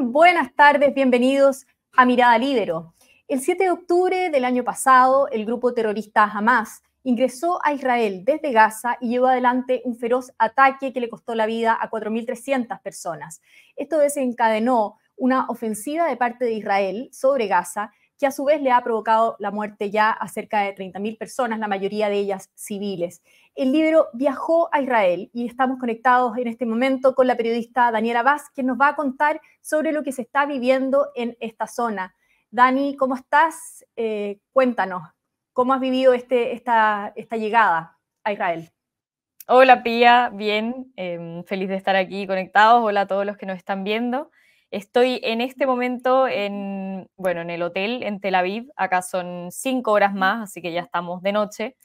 Buenas tardes, bienvenidos a Mirada Lídero. El 7 de octubre del año pasado, el grupo terrorista Hamas ingresó a Israel desde Gaza y llevó adelante un feroz ataque que le costó la vida a 4.300 personas. Esto desencadenó una ofensiva de parte de Israel sobre Gaza que a su vez le ha provocado la muerte ya a cerca de 30.000 personas, la mayoría de ellas civiles. El libro viajó a Israel y estamos conectados en este momento con la periodista Daniela Vaz, que nos va a contar sobre lo que se está viviendo en esta zona. Dani, ¿cómo estás? Eh, cuéntanos, ¿cómo has vivido este, esta, esta llegada a Israel? Hola Pía, bien, em, feliz de estar aquí conectados. Hola a todos los que nos están viendo. Estoy en este momento en, bueno, en el hotel en Tel Aviv. Acá son cinco horas más, así que ya estamos de noche.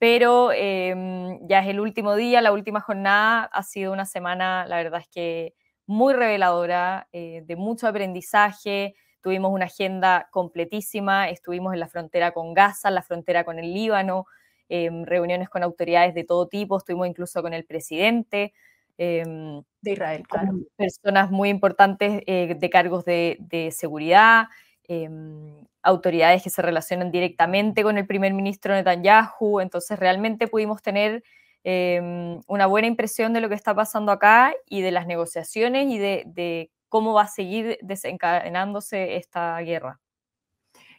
Pero em, ya es el último día, la última jornada. Ha sido una semana, la verdad es que muy reveladora, eh, de mucho aprendizaje. Tuvimos una agenda completísima. Estuvimos en la frontera con Gaza, en la frontera con el Líbano, em, reuniones con autoridades de todo tipo. Estuvimos incluso con el presidente. Em, de Israel, claro. Personas muy importantes eh, de cargos de, seguridad, em, autoridades que se relacionan directamente con el primer ministro Netanyahu. Entonces, realmente pudimos tener em, una buena impresión de lo que está pasando acá y de las negociaciones y de cómo va a seguir desencadenándose esta guerra.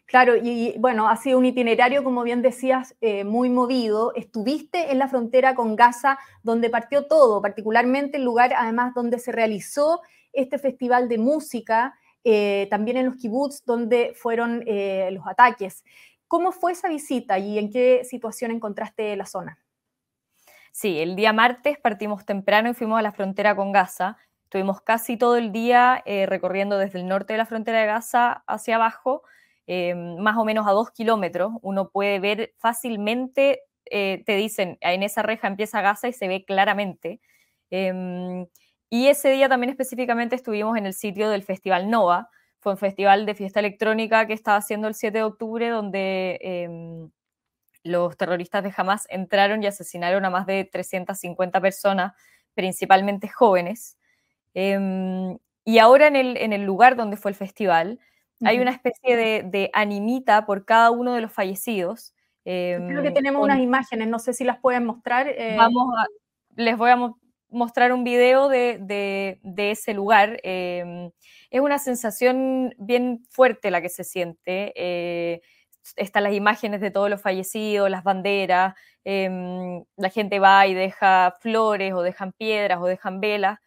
Claro, y, bueno, ha sido un itinerario, como bien decías, eh, muy movido. Estuviste en la frontera con Gaza, donde partió todo, particularmente el lugar, además, donde se realizó este festival de música, eh, también en los kibbutz, donde fueron eh, los ataques. ¿Cómo fue esa visita y en qué situación encontraste la zona? Sí, el día martes partimos temprano y fuimos a la frontera con Gaza. Estuvimos casi todo el día recorriendo desde el norte de la frontera de Gaza hacia abajo Em, más o menos a dos kilómetros, uno puede ver fácilmente, eh, te dicen, en esa reja empieza Gaza y se ve claramente. Em, y ese día también específicamente estuvimos en el sitio del Festival Nova, fue un festival de fiesta electrónica que estaba haciendo el 7 de octubre, donde em, los terroristas de Hamas entraron y asesinaron a más de 350 personas, principalmente jóvenes. y ahora en el, en el lugar donde fue el festival, hay una especie de, animita por cada uno de los fallecidos. Creo que em, tenemos unas imágenes, no sé si las pueden mostrar. Eh. Vamos les voy a mostrar un video de, ese lugar. Em, es una sensación bien fuerte la que se siente. Eh, están las imágenes de todos los fallecidos, las banderas, em, la gente va y deja flores o dejan piedras o dejan velas.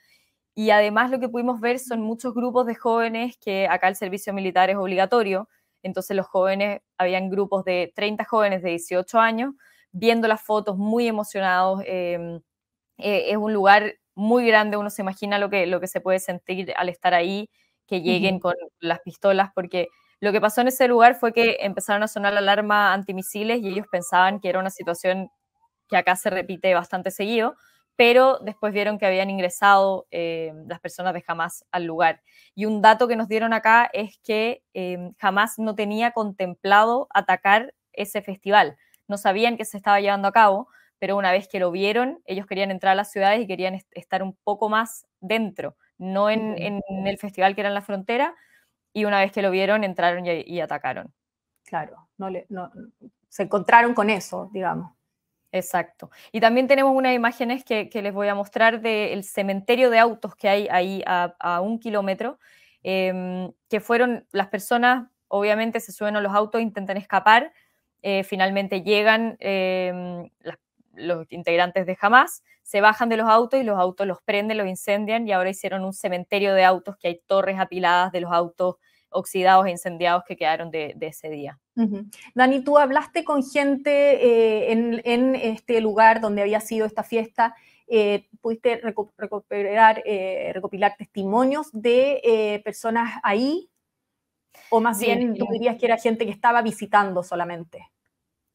Y además lo que pudimos ver son muchos grupos de jóvenes que acá el servicio militar es obligatorio. Entonces los jóvenes, habían grupos de 30 jóvenes de 18 años viendo las fotos muy emocionados. Em, eh, es un lugar muy grande, uno se imagina lo que, lo que se puede sentir al estar ahí, que lleguen con las pistolas, porque lo que pasó en ese lugar fue que empezaron a sonar la alarma antimisiles y ellos pensaban que era una situación que acá se repite bastante seguido, pero después vieron que habían ingresado eh, las personas de Hamas al lugar. Y un dato que nos dieron acá es que eh, Hamas no tenía contemplado atacar ese festival. No sabían que se estaba llevando a cabo, pero una vez que lo vieron, ellos querían entrar a las ciudades y querían estar un poco más dentro, no en, el festival que era en la frontera, y una vez que lo vieron, entraron y, atacaron. Claro, no, se encontraron con eso, digamos. Exacto. Y también tenemos unas imágenes que, les voy a mostrar del cementerio de autos que hay ahí a, un kilómetro, em, que fueron las personas, obviamente se suben a los autos, intentan escapar, eh, finalmente llegan em, los integrantes de Hamas, se bajan de los autos y los autos los prenden, los incendian y ahora hicieron un cementerio de autos que hay torres apiladas de los autos oxidados e incendiados que quedaron de, ese día. Dani, tú hablaste con gente eh, en, este lugar donde había sido esta fiesta, eh, pudiste recuperar, eh, recopilar testimonios de personas ahí, o más bien tú dirías que era gente que estaba visitando solamente.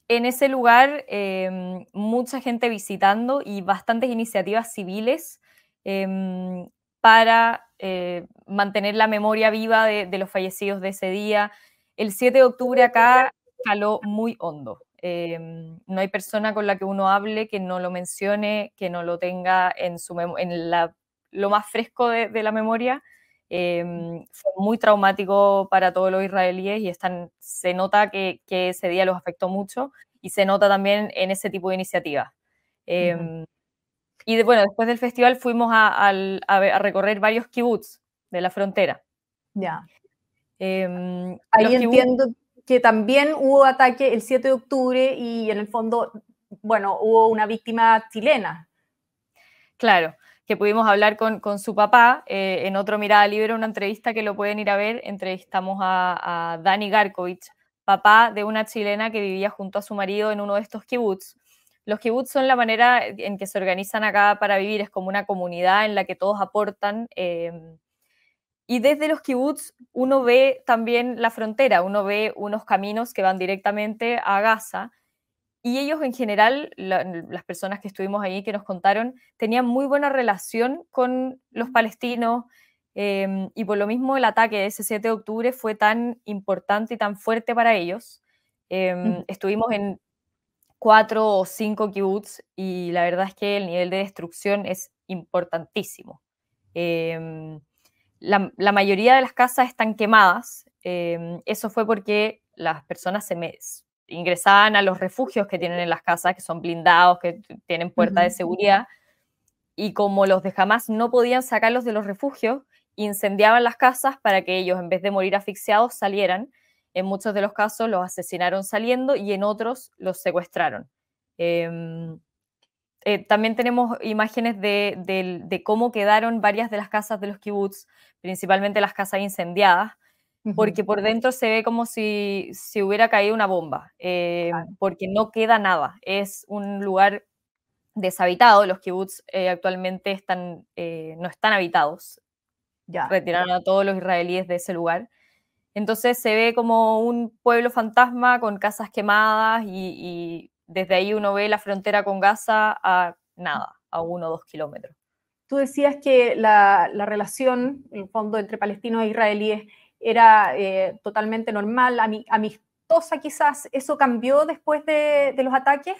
En ese lugar, em, mucha gente visitando y bastantes iniciativas civiles em, para eh, mantener la memoria viva de, los fallecidos de ese día. El 7 de octubre acá caló muy hondo. Em, no hay persona con la que uno hable que no lo mencione, que no lo tenga en, su en lo más fresco de, la memoria. Em, fue muy traumático para todos los israelíes y están, se nota que, ese día los afectó mucho y se nota también en ese tipo de iniciativas. Em, y bueno, después del festival fuimos a, recorrer varios kibbutz de la frontera. Ya. Em, Ahí entiendo que también hubo ataque el 7 de octubre y en el fondo, bueno, hubo una víctima chilena. Claro, que pudimos hablar con, su papá eh, en otro Mirada Libre, una entrevista que lo pueden ir a ver. Entrevistamos a, a Dani Garkovich, papá de una chilena que vivía junto a su marido en uno de estos kibbutz. Los kibbutz son la manera en que se organizan acá para vivir, es como una comunidad en la que todos aportan. Em, y desde los kibbutz uno ve también la frontera, uno ve unos caminos que van directamente a Gaza. Y ellos en general, las personas que estuvimos ahí, que nos contaron, tenían muy buena relación con los palestinos. Em, y por lo mismo el ataque de ese 7 de octubre fue tan importante y tan fuerte para ellos. Em, estuvimos en cuatro o cinco kibbutz y la verdad es que el nivel de destrucción es importantísimo. Em, la, mayoría de las casas están quemadas. Em, eso fue porque las personas se ingresaban a los refugios que tienen en las casas, que son blindados, que tienen puerta de seguridad, y como los de Hamas no podían sacarlos de los refugios, incendiaban las casas para que ellos, en vez de morir asfixiados, salieran en muchos de los casos los asesinaron saliendo y en otros los secuestraron. Em, eh, también tenemos imágenes de, cómo quedaron varias de las casas de los kibbutz, principalmente las casas incendiadas, porque por dentro se ve como si, si hubiera caído una bomba, eh, porque no queda nada. Es un lugar deshabitado. Los kibbutz eh, actualmente están, no están habitados. Ya. Retiraron a todos los israelíes de ese lugar. Entonces se ve como un pueblo fantasma con casas quemadas y, desde ahí uno ve la frontera con Gaza a nada, a uno o dos kilómetros. Tú decías que la, relación, en el fondo, entre palestinos e israelíes era eh, totalmente normal, amistosa quizás. ¿Eso cambió después de, los ataques?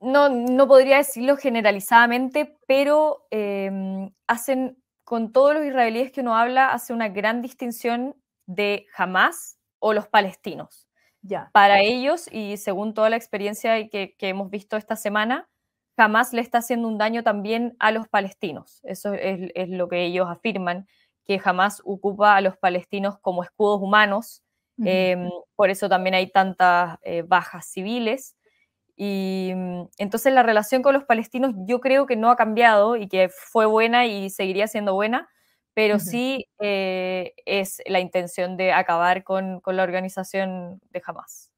No, no podría decirlo generalizadamente, pero em, hacen con todos los israelíes que uno habla, hace una gran distinción de Hamas o los palestinos. Ya. Para ellos, y según toda la experiencia que, que hemos visto esta semana, Hamas le está haciendo un daño también a los palestinos. Eso es, es lo que ellos afirman, que Hamas ocupa a los palestinos como escudos humanos. Em, por eso también hay tantas eh, bajas civiles. Y mm, entonces la relación con los palestinos yo creo que no ha cambiado y que fue buena y seguiría siendo buena, pero sí eh, es la intención de acabar con, la organización de Hamas.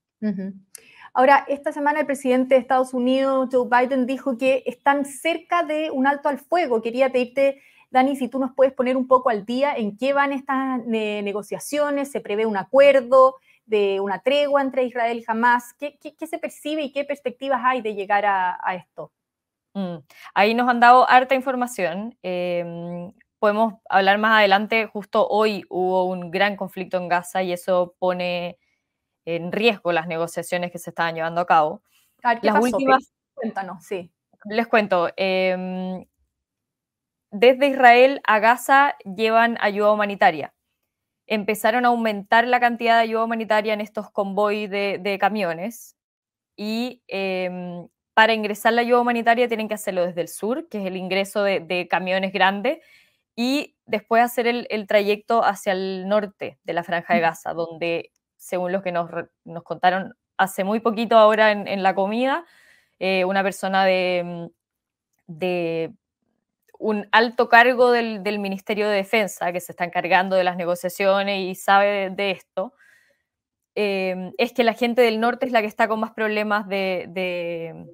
Ahora, esta semana el presidente de Estados Unidos, Joe Biden, dijo que están cerca de un alto al fuego. Quería pedirte, Dani, si tú nos puedes poner un poco al día en qué van estas negociaciones, se prevé un acuerdo, de una tregua entre Israel y Hamas? ¿Qué, se percibe y qué perspectivas hay de llegar a, esto? Mm, ahí nos han dado harta información. Em, podemos hablar más adelante. Justo hoy hubo un gran conflicto en Gaza y eso pone en riesgo las negociaciones que se estaban llevando a cabo. las últimas. Cuéntanos, sí. Les cuento. Em, desde Israel a Gaza llevan ayuda humanitaria empezaron a aumentar la cantidad de ayuda humanitaria en estos convoys de, camiones y em, para ingresar la ayuda humanitaria tienen que hacerlo desde el sur, que es el ingreso de, camiones grandes, y después hacer el, trayecto hacia el norte de la Franja de Gaza, donde, según los que nos, contaron hace muy poquito ahora en, la comida, eh, una persona de, de un alto cargo del, Ministerio de Defensa que se está encargando de las negociaciones y sabe de, esto, em, es que la gente del norte es la que está con más problemas de,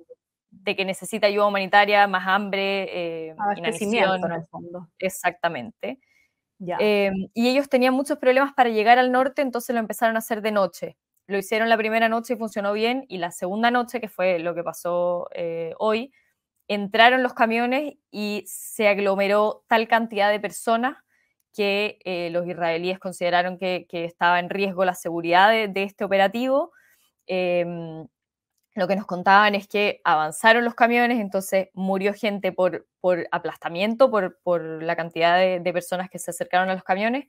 que necesita ayuda humanitaria, más hambre, eh, en el fondo. Exactamente. Em, y ellos tenían muchos problemas para llegar al norte, entonces lo empezaron a hacer de noche. Lo hicieron la primera noche y funcionó bien, y la segunda noche, que fue lo que pasó eh, hoy, entraron los camiones y se aglomeró tal cantidad de personas que eh, los israelíes consideraron que, estaba en riesgo la seguridad de, este operativo. Em, lo que nos contaban es que avanzaron los camiones, entonces murió gente por, por aplastamiento, por, por la cantidad de, de, personas que se acercaron a los camiones,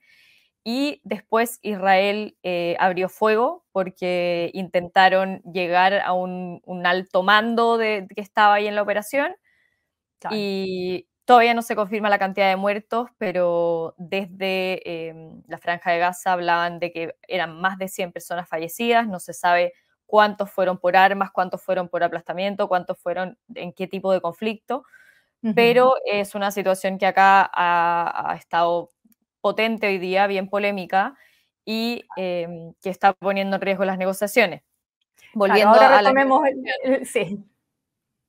y después Israel eh, abrió fuego porque intentaron llegar a un, un alto mando de, que estaba ahí en la operación, claro. y todavía no se confirma la cantidad de muertos, pero desde eh, la franja de Gaza hablaban de que eran más de 100 personas fallecidas, no se sabe cuántos fueron por armas, cuántos fueron por aplastamiento, cuántos fueron en qué tipo de conflicto, uh -huh. pero es una situación que acá ha, ha, estado potente hoy día, bien polémica, y eh, que está poniendo en riesgo las negociaciones. Volviendo claro, ahora retomemos a el, sí.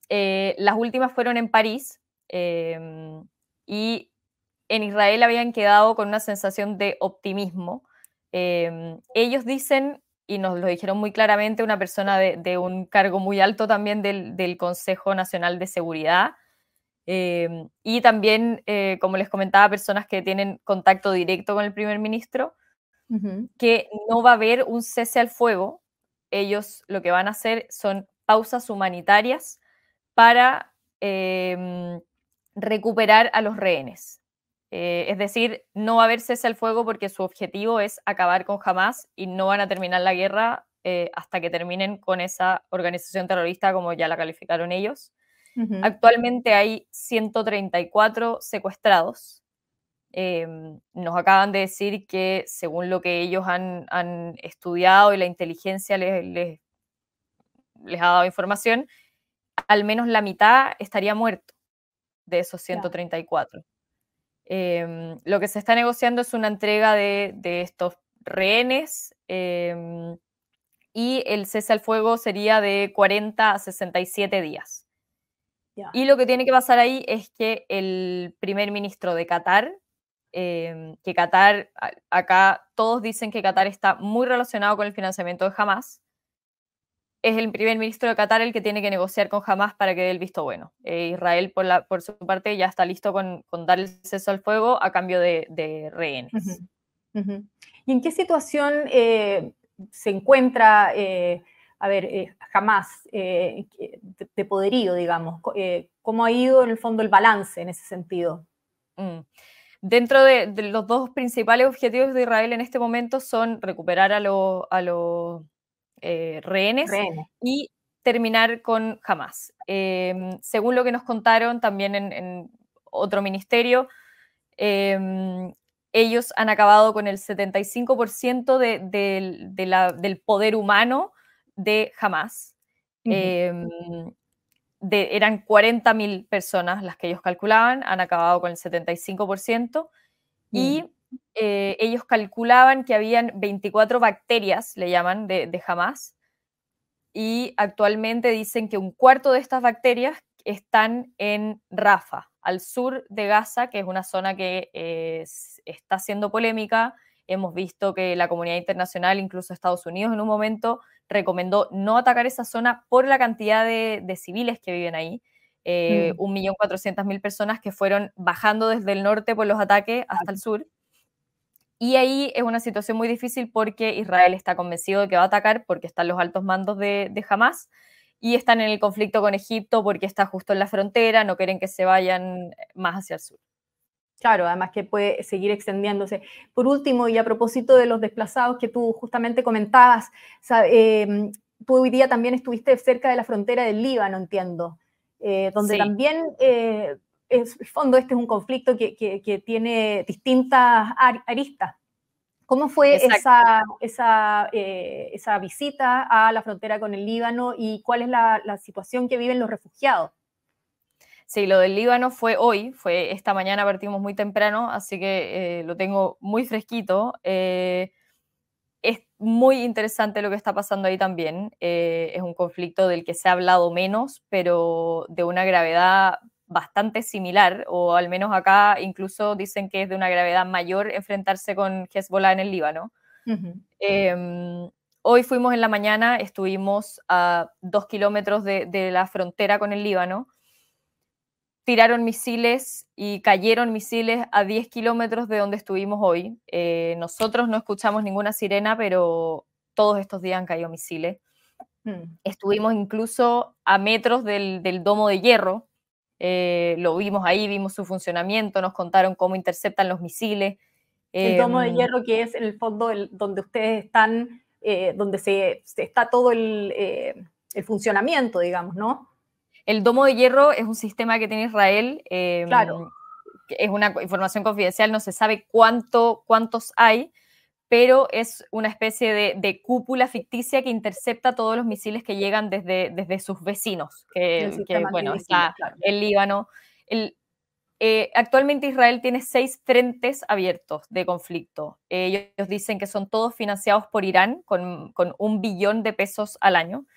eh, las últimas fueron en París eh, y en Israel habían quedado con una sensación de optimismo. Eh, ellos dicen y nos lo dijeron muy claramente una persona de, de un cargo muy alto también del, del Consejo Nacional de Seguridad. Eh, y también, eh, como les comentaba, personas que tienen contacto directo con el primer ministro, uh -huh. que no va a haber un cese al fuego. Ellos lo que van a hacer son pausas humanitarias para eh, recuperar a los rehenes. Eh, es decir, no va a haber cese al fuego porque su objetivo es acabar con Hamas y no van a terminar la guerra eh, hasta que terminen con esa organización terrorista como ya la calificaron ellos. Uh -huh. Actualmente hay 134 secuestrados. Eh, nos acaban de decir que según lo que ellos han, han estudiado y la inteligencia les, les, les, ha dado información, al menos la mitad estaría muerto de esos 134. Yeah. Eh, lo que se está negociando es una entrega de, de estos rehenes eh, y el cese al fuego sería de 40 a 67 días. Yeah. Y lo que tiene que pasar ahí es que el primer ministro de Qatar, eh, que Qatar, acá todos dicen que Qatar está muy relacionado con el financiamiento de Hamas, es el primer ministro de Qatar el que tiene que negociar con Hamas para que dé el visto bueno. Eh, Israel, por, la, por, su parte, ya está listo con, con, dar el cese al fuego a cambio de, de rehenes. Uh -huh. Uh -huh. ¿Y en qué situación eh, se encuentra, eh, a ver, eh, Hamas de, de, poderío, digamos? ¿Cómo ha ido en el fondo el balance en ese sentido? Mm. Dentro de, de, los dos principales objetivos de Israel en este momento son recuperar a los... A eh, rehenes, rehenes, y terminar con Hamas. Eh, según lo que nos contaron también en, en otro ministerio, eh, ellos han acabado con el 75% de, de, de la, del poder humano de Hamas. Uh -huh. eran 40.000 personas las que ellos calculaban, han acabado con el 75%. Uh -huh. Y eh, ellos calculaban que habían 24 bacterias, le llaman, de, de Hamas, y actualmente dicen que un cuarto de estas bacterias están en Rafa, al sur de Gaza, que es una zona que eh, está siendo polémica. Hemos visto que la comunidad internacional, incluso Estados Unidos en un momento, recomendó no atacar esa zona por la cantidad de, de civiles que viven ahí. Eh, mm. 1.400.000 personas que fueron bajando desde el norte por los ataques hasta el sur. Y ahí es una situación muy difícil porque Israel está convencido de que va a atacar porque están los altos mandos de, de Hamas y están en el conflicto con Egipto porque está justo en la frontera, no quieren que se vayan más hacia el sur. Claro, además que puede seguir extendiéndose. Por último, y a propósito de los desplazados que tú justamente comentabas, eh, tú hoy día también estuviste cerca de la frontera del Líbano, entiendo, eh, donde sí. también eh, en el fondo este es un conflicto que, que, que tiene distintas aristas. ¿Cómo fue esa, esa, eh, esa, visita a la frontera con el Líbano y cuál es la, la, situación que viven los refugiados? Sí, lo del Líbano fue hoy, fue esta mañana, partimos muy temprano, así que eh, lo tengo muy fresquito. Eh, es muy interesante lo que está pasando ahí también. Eh, es un conflicto del que se ha hablado menos, pero de una gravedad bastante similar, o al menos acá incluso dicen que es de una gravedad mayor enfrentarse con Hezbollah en el Líbano. Uh -huh. eh, hoy fuimos en la mañana, estuvimos a dos kilómetros de, de, la frontera con el Líbano, tiraron misiles y cayeron misiles a 10 kilómetros de donde estuvimos hoy. Eh, nosotros no escuchamos ninguna sirena, pero todos estos días han caído misiles. Hmm. Estuvimos incluso a metros del, domo de hierro, eh, lo vimos ahí, vimos su funcionamiento, nos contaron cómo interceptan los misiles. El domo de em, hierro que es en el fondo donde ustedes están, eh, donde se, está todo eh, el, funcionamiento, digamos, ¿no? El domo de hierro es un sistema que tiene Israel. Em, claro. Es una información confidencial, no se sabe cuánto, cuántos hay, pero es una especie de, cúpula ficticia que intercepta todos los misiles que llegan desde, desde sus vecinos, que, bueno, está el Líbano. Eh, actualmente Israel tiene seis frentes abiertos de conflicto. ellos dicen que son todos financiados por Irán con, un billón de pesos al año.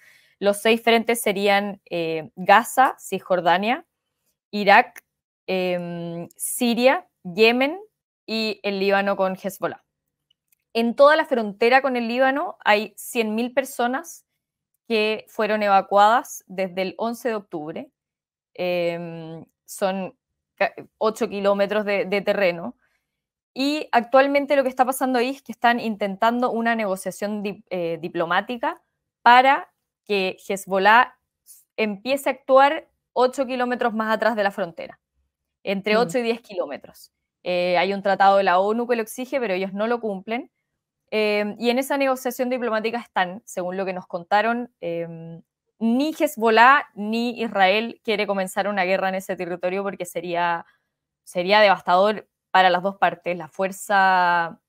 Los seis frentes serían eh, Gaza, Cisjordania, Irak, em, Siria, Yemen y el Líbano con Hezbollah. En toda la frontera con el Líbano hay 100.000 personas que fueron evacuadas desde el 11 de octubre. Em, son 8 kilómetros de, terreno. Y actualmente lo que está pasando ahí es que están intentando una negociación eh, diplomática para que Hezbollah empiece a actuar 8 kilómetros más atrás de la frontera, entre 8 mm. y 10 kilómetros. Eh, hay un tratado de la ONU que lo exige, pero ellos no lo cumplen. Em, y en esa negociación diplomática están, según lo que nos contaron, em, ni Hezbollah ni Israel quiere comenzar una guerra en ese territorio porque sería, sería devastador para las dos partes. La fuerza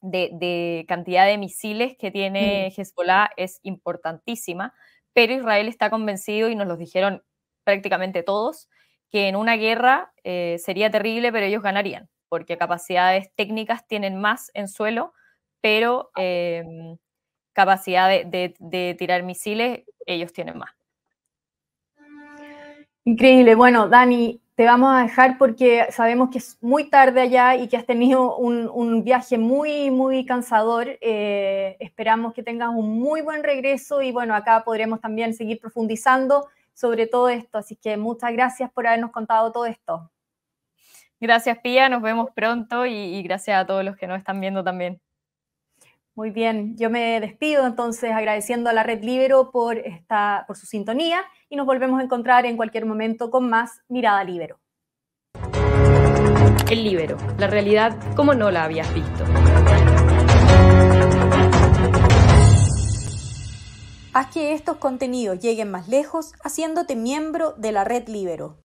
de, cantidad de misiles que tiene mm. Hezbollah es importantísima, pero Israel está convencido, y nos lo dijeron prácticamente todos, que en una guerra eh, sería terrible, pero ellos ganarían, porque capacidades técnicas tienen más en suelo pero em, capacidad de, tirar misiles, ellos tienen más. Increíble. Bueno, Dani, te vamos a dejar porque sabemos que es muy tarde allá y que has tenido un, viaje muy, muy cansador. Eh, esperamos que tengas un muy buen regreso y bueno, acá podremos también seguir profundizando sobre todo esto. Así que muchas gracias por habernos contado todo esto. Gracias, Pía. Nos vemos pronto y gracias a todos los que nos están viendo también. Muy bien, yo me despido entonces agradeciendo a la Red Libero por, esta, por su sintonía y nos volvemos a encontrar en cualquier momento con más Mirada Libero. El Libero, la realidad como no la habías visto. Haz que estos contenidos lleguen más lejos haciéndote miembro de la Red Libero.